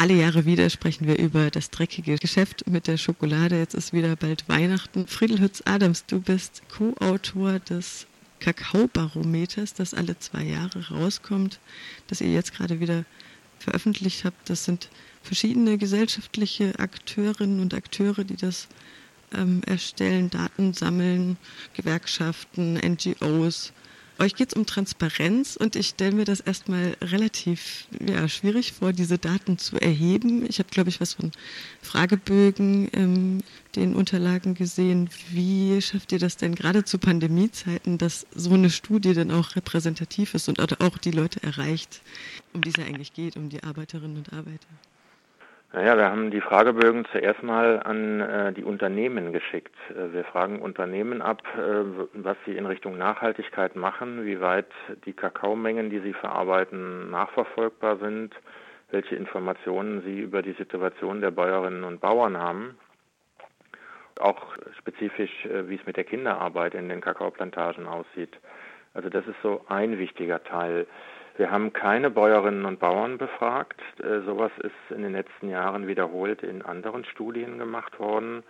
Alle Jahre wieder sprechen wir über das dreckige Geschäft mit der Schokolade. Jetzt ist wieder bald Weihnachten. Friedel Hütz-Adams, du bist Co-Autor des Kakaobarometers, das alle zwei Jahre rauskommt, das ihr jetzt gerade wieder veröffentlicht habt. Das sind verschiedene gesellschaftliche Akteurinnen und Akteure, die das ähm, erstellen, Daten sammeln, Gewerkschaften, NGOs. Euch geht es um Transparenz und ich stelle mir das erstmal relativ ja, schwierig vor, diese Daten zu erheben. Ich habe, glaube ich, was von Fragebögen ähm, den Unterlagen gesehen. Wie schafft ihr das denn gerade zu Pandemiezeiten, dass so eine Studie dann auch repräsentativ ist und auch die Leute erreicht, um die es ja eigentlich geht, um die Arbeiterinnen und Arbeiter? Naja, wir haben die Fragebögen zuerst mal an äh, die Unternehmen geschickt. Äh, wir fragen Unternehmen ab, äh, was sie in Richtung Nachhaltigkeit machen, wie weit die Kakaomengen, die sie verarbeiten, nachverfolgbar sind, welche Informationen sie über die Situation der Bäuerinnen und Bauern haben. Auch spezifisch, äh, wie es mit der Kinderarbeit in den Kakaoplantagen aussieht. Also das ist so ein wichtiger Teil. Wir haben keine Bäuerinnen und Bauern befragt. Äh, sowas ist in den letzten Jahren wiederholt in anderen Studien gemacht worden.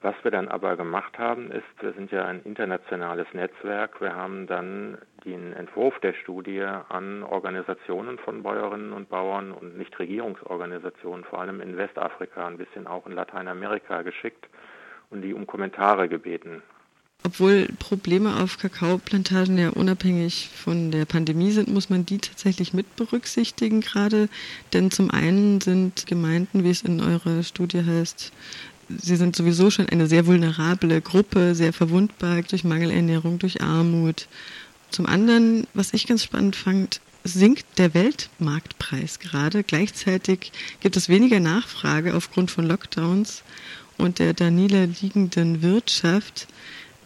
Was wir dann aber gemacht haben, ist, wir sind ja ein internationales Netzwerk. Wir haben dann den Entwurf der Studie an Organisationen von Bäuerinnen und Bauern und Nichtregierungsorganisationen, vor allem in Westafrika, ein bisschen auch in Lateinamerika geschickt und die um Kommentare gebeten obwohl Probleme auf Kakaoplantagen ja unabhängig von der Pandemie sind, muss man die tatsächlich mit berücksichtigen gerade. Denn zum einen sind Gemeinden, wie es in eurer Studie heißt, sie sind sowieso schon eine sehr vulnerable Gruppe, sehr verwundbar durch Mangelernährung, durch Armut. Zum anderen, was ich ganz spannend fand, sinkt der Weltmarktpreis gerade. Gleichzeitig gibt es weniger Nachfrage aufgrund von Lockdowns und der da liegenden Wirtschaft.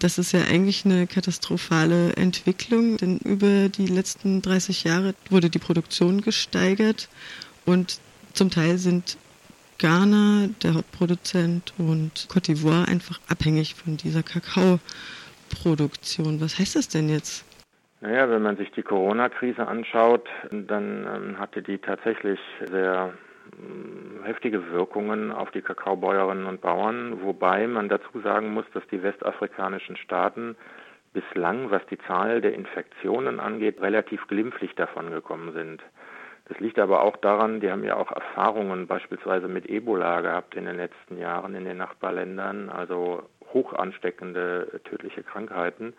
Das ist ja eigentlich eine katastrophale Entwicklung, denn über die letzten 30 Jahre wurde die Produktion gesteigert und zum Teil sind Ghana, der Hauptproduzent, und Cote d'Ivoire einfach abhängig von dieser Kakaoproduktion. Was heißt das denn jetzt? Naja, wenn man sich die Corona-Krise anschaut, dann ähm, hatte die tatsächlich sehr heftige Wirkungen auf die Kakaobäuerinnen und Bauern, wobei man dazu sagen muss, dass die westafrikanischen Staaten bislang, was die Zahl der Infektionen angeht, relativ glimpflich davon gekommen sind. Das liegt aber auch daran, die haben ja auch Erfahrungen beispielsweise mit Ebola gehabt in den letzten Jahren in den Nachbarländern, also hoch ansteckende tödliche Krankheiten.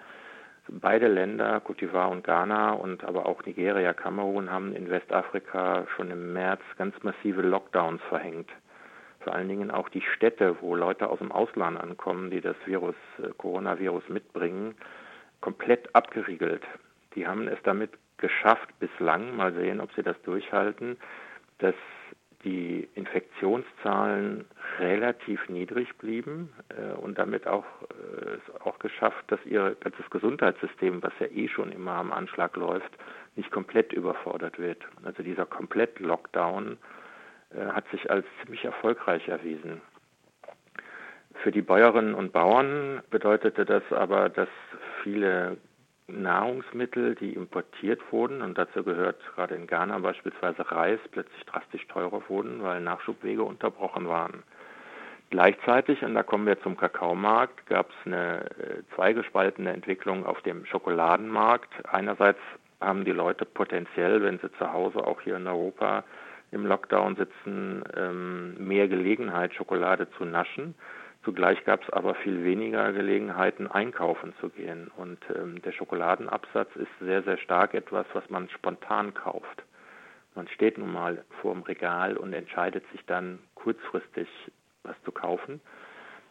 Beide Länder, Cote d'Ivoire und Ghana und aber auch Nigeria, Kamerun, haben in Westafrika schon im März ganz massive Lockdowns verhängt. Vor allen Dingen auch die Städte, wo Leute aus dem Ausland ankommen, die das Virus, äh, Coronavirus mitbringen, komplett abgeriegelt. Die haben es damit geschafft, bislang, mal sehen, ob sie das durchhalten, dass die Infektionszahlen relativ niedrig blieben äh, und damit auch äh, auch geschafft, dass ihr ganzes Gesundheitssystem, was ja eh schon immer am Anschlag läuft, nicht komplett überfordert wird. Also dieser Komplett-Lockdown äh, hat sich als ziemlich erfolgreich erwiesen. Für die Bäuerinnen und Bauern bedeutete das aber, dass viele Nahrungsmittel, die importiert wurden, und dazu gehört gerade in Ghana beispielsweise Reis, plötzlich drastisch teurer wurden, weil Nachschubwege unterbrochen waren. Gleichzeitig, und da kommen wir zum Kakaomarkt, gab es eine äh, zweigespaltene Entwicklung auf dem Schokoladenmarkt. Einerseits haben die Leute potenziell, wenn sie zu Hause auch hier in Europa im Lockdown sitzen, ähm, mehr Gelegenheit, Schokolade zu naschen. Zugleich gab es aber viel weniger Gelegenheiten, einkaufen zu gehen. Und ähm, der Schokoladenabsatz ist sehr, sehr stark etwas, was man spontan kauft. Man steht nun mal vor dem Regal und entscheidet sich dann kurzfristig, was zu kaufen.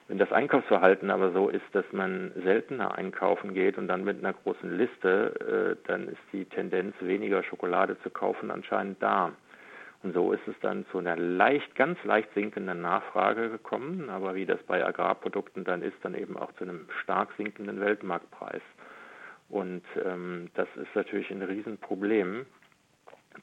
Wenn das Einkaufsverhalten aber so ist, dass man seltener einkaufen geht und dann mit einer großen Liste, äh, dann ist die Tendenz, weniger Schokolade zu kaufen, anscheinend da. Und so ist es dann zu einer leicht, ganz leicht sinkenden Nachfrage gekommen, aber wie das bei Agrarprodukten dann ist, dann eben auch zu einem stark sinkenden Weltmarktpreis. Und ähm, das ist natürlich ein Riesenproblem,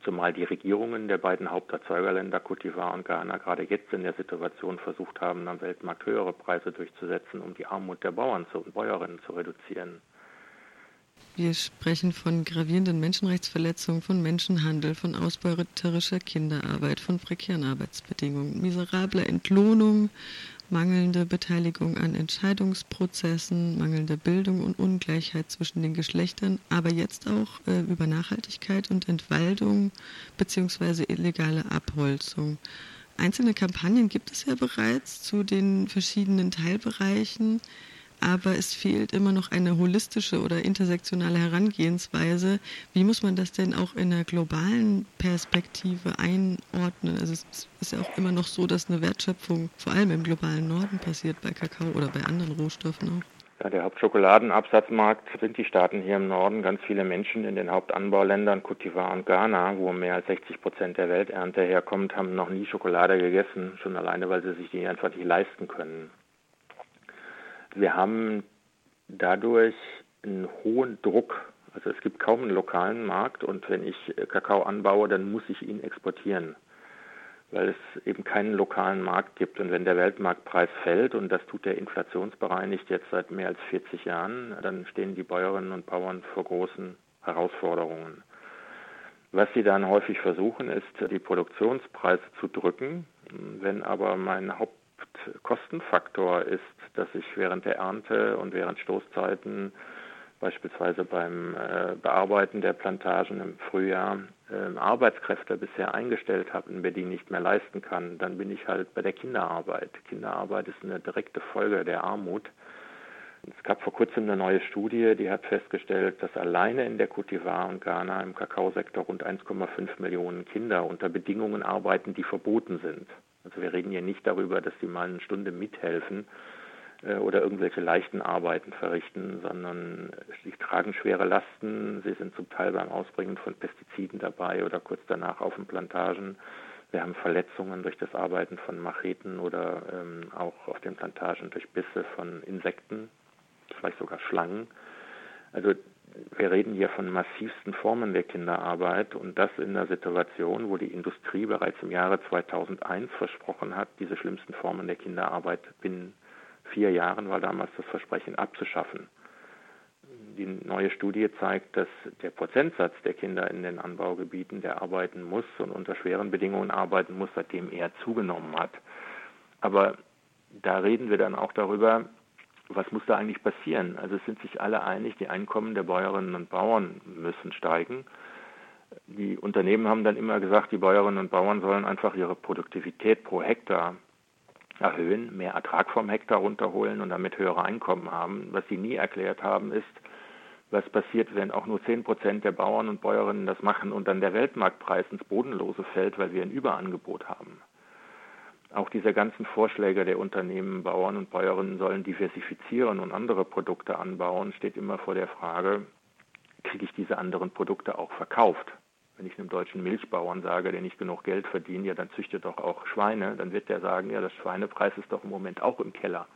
zumal die Regierungen der beiden Haupterzeugerländer Cote d'Ivoire und Ghana gerade jetzt in der Situation versucht haben, am Weltmarkt höhere Preise durchzusetzen, um die Armut der Bauern und Bäuerinnen zu reduzieren. Wir sprechen von gravierenden Menschenrechtsverletzungen, von Menschenhandel, von ausbeuterischer Kinderarbeit, von prekären Arbeitsbedingungen, miserabler Entlohnung, mangelnde Beteiligung an Entscheidungsprozessen, mangelnde Bildung und Ungleichheit zwischen den Geschlechtern, aber jetzt auch äh, über Nachhaltigkeit und Entwaldung bzw. illegale Abholzung. Einzelne Kampagnen gibt es ja bereits zu den verschiedenen Teilbereichen aber es fehlt immer noch eine holistische oder intersektionale Herangehensweise. Wie muss man das denn auch in der globalen Perspektive einordnen? Also es ist ja auch immer noch so, dass eine Wertschöpfung vor allem im globalen Norden passiert bei Kakao oder bei anderen Rohstoffen auch. Ja, der Hauptschokoladenabsatzmarkt sind die Staaten hier im Norden. Ganz viele Menschen in den Hauptanbauländern Cote d'Ivoire und Ghana, wo mehr als 60 Prozent der Welternte herkommt, haben noch nie Schokolade gegessen, schon alleine, weil sie sich die einfach nicht leisten können. Wir haben dadurch einen hohen Druck. Also es gibt kaum einen lokalen Markt und wenn ich Kakao anbaue, dann muss ich ihn exportieren, weil es eben keinen lokalen Markt gibt. Und wenn der Weltmarktpreis fällt, und das tut der inflationsbereinigt jetzt seit mehr als 40 Jahren, dann stehen die Bäuerinnen und Bauern vor großen Herausforderungen. Was sie dann häufig versuchen, ist, die Produktionspreise zu drücken. Wenn aber mein Haupt Kostenfaktor ist, dass ich während der Ernte und während Stoßzeiten beispielsweise beim äh, Bearbeiten der Plantagen im Frühjahr äh, Arbeitskräfte bisher eingestellt habe und mir die nicht mehr leisten kann, dann bin ich halt bei der Kinderarbeit. Kinderarbeit ist eine direkte Folge der Armut. Es gab vor kurzem eine neue Studie, die hat festgestellt, dass alleine in der d'Ivoire und Ghana im Kakaosektor rund 1,5 Millionen Kinder unter Bedingungen arbeiten, die verboten sind. Also wir reden hier nicht darüber, dass sie mal eine Stunde mithelfen äh, oder irgendwelche leichten Arbeiten verrichten, sondern sie tragen schwere Lasten. Sie sind zum Teil beim Ausbringen von Pestiziden dabei oder kurz danach auf den Plantagen. Wir haben Verletzungen durch das Arbeiten von Macheten oder ähm, auch auf den Plantagen durch Bisse von Insekten, vielleicht sogar Schlangen. Also wir reden hier von massivsten Formen der Kinderarbeit und das in einer Situation, wo die Industrie bereits im Jahre 2001 versprochen hat, diese schlimmsten Formen der Kinderarbeit binnen vier Jahren war damals das Versprechen abzuschaffen. Die neue Studie zeigt, dass der Prozentsatz der Kinder in den Anbaugebieten, der arbeiten muss und unter schweren Bedingungen arbeiten muss, seitdem eher zugenommen hat. Aber da reden wir dann auch darüber, was muss da eigentlich passieren? Also es sind sich alle einig, die Einkommen der Bäuerinnen und Bauern müssen steigen. Die Unternehmen haben dann immer gesagt, die Bäuerinnen und Bauern sollen einfach ihre Produktivität pro Hektar erhöhen, mehr Ertrag vom Hektar runterholen und damit höhere Einkommen haben. Was sie nie erklärt haben, ist, was passiert, wenn auch nur 10 Prozent der Bauern und Bäuerinnen das machen und dann der Weltmarktpreis ins Bodenlose fällt, weil wir ein Überangebot haben. Auch diese ganzen Vorschläge der Unternehmen, Bauern und Bäuerinnen sollen diversifizieren und andere Produkte anbauen, steht immer vor der Frage, kriege ich diese anderen Produkte auch verkauft? Wenn ich einem deutschen Milchbauern sage, der nicht genug Geld verdient, ja, dann züchtet doch auch Schweine, dann wird der sagen, ja, das Schweinepreis ist doch im Moment auch im Keller.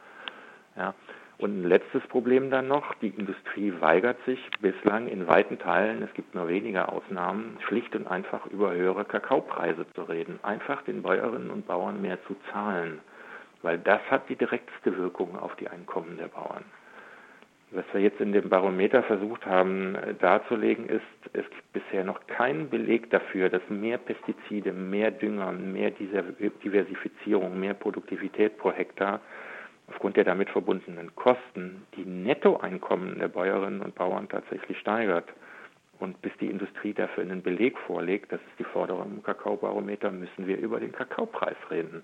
Ja, und ein letztes Problem dann noch, die Industrie weigert sich bislang in weiten Teilen, es gibt nur wenige Ausnahmen, schlicht und einfach über höhere Kakaopreise zu reden, einfach den Bäuerinnen und Bauern mehr zu zahlen, weil das hat die direkteste Wirkung auf die Einkommen der Bauern. Was wir jetzt in dem Barometer versucht haben äh, darzulegen, ist, es gibt bisher noch keinen Beleg dafür, dass mehr Pestizide, mehr Dünger, mehr Diversifizierung, mehr Produktivität pro Hektar aufgrund der damit verbundenen Kosten die Nettoeinkommen der Bäuerinnen und Bauern tatsächlich steigert. Und bis die Industrie dafür einen Beleg vorlegt, das ist die Forderung im Kakaobarometer, müssen wir über den Kakaopreis reden.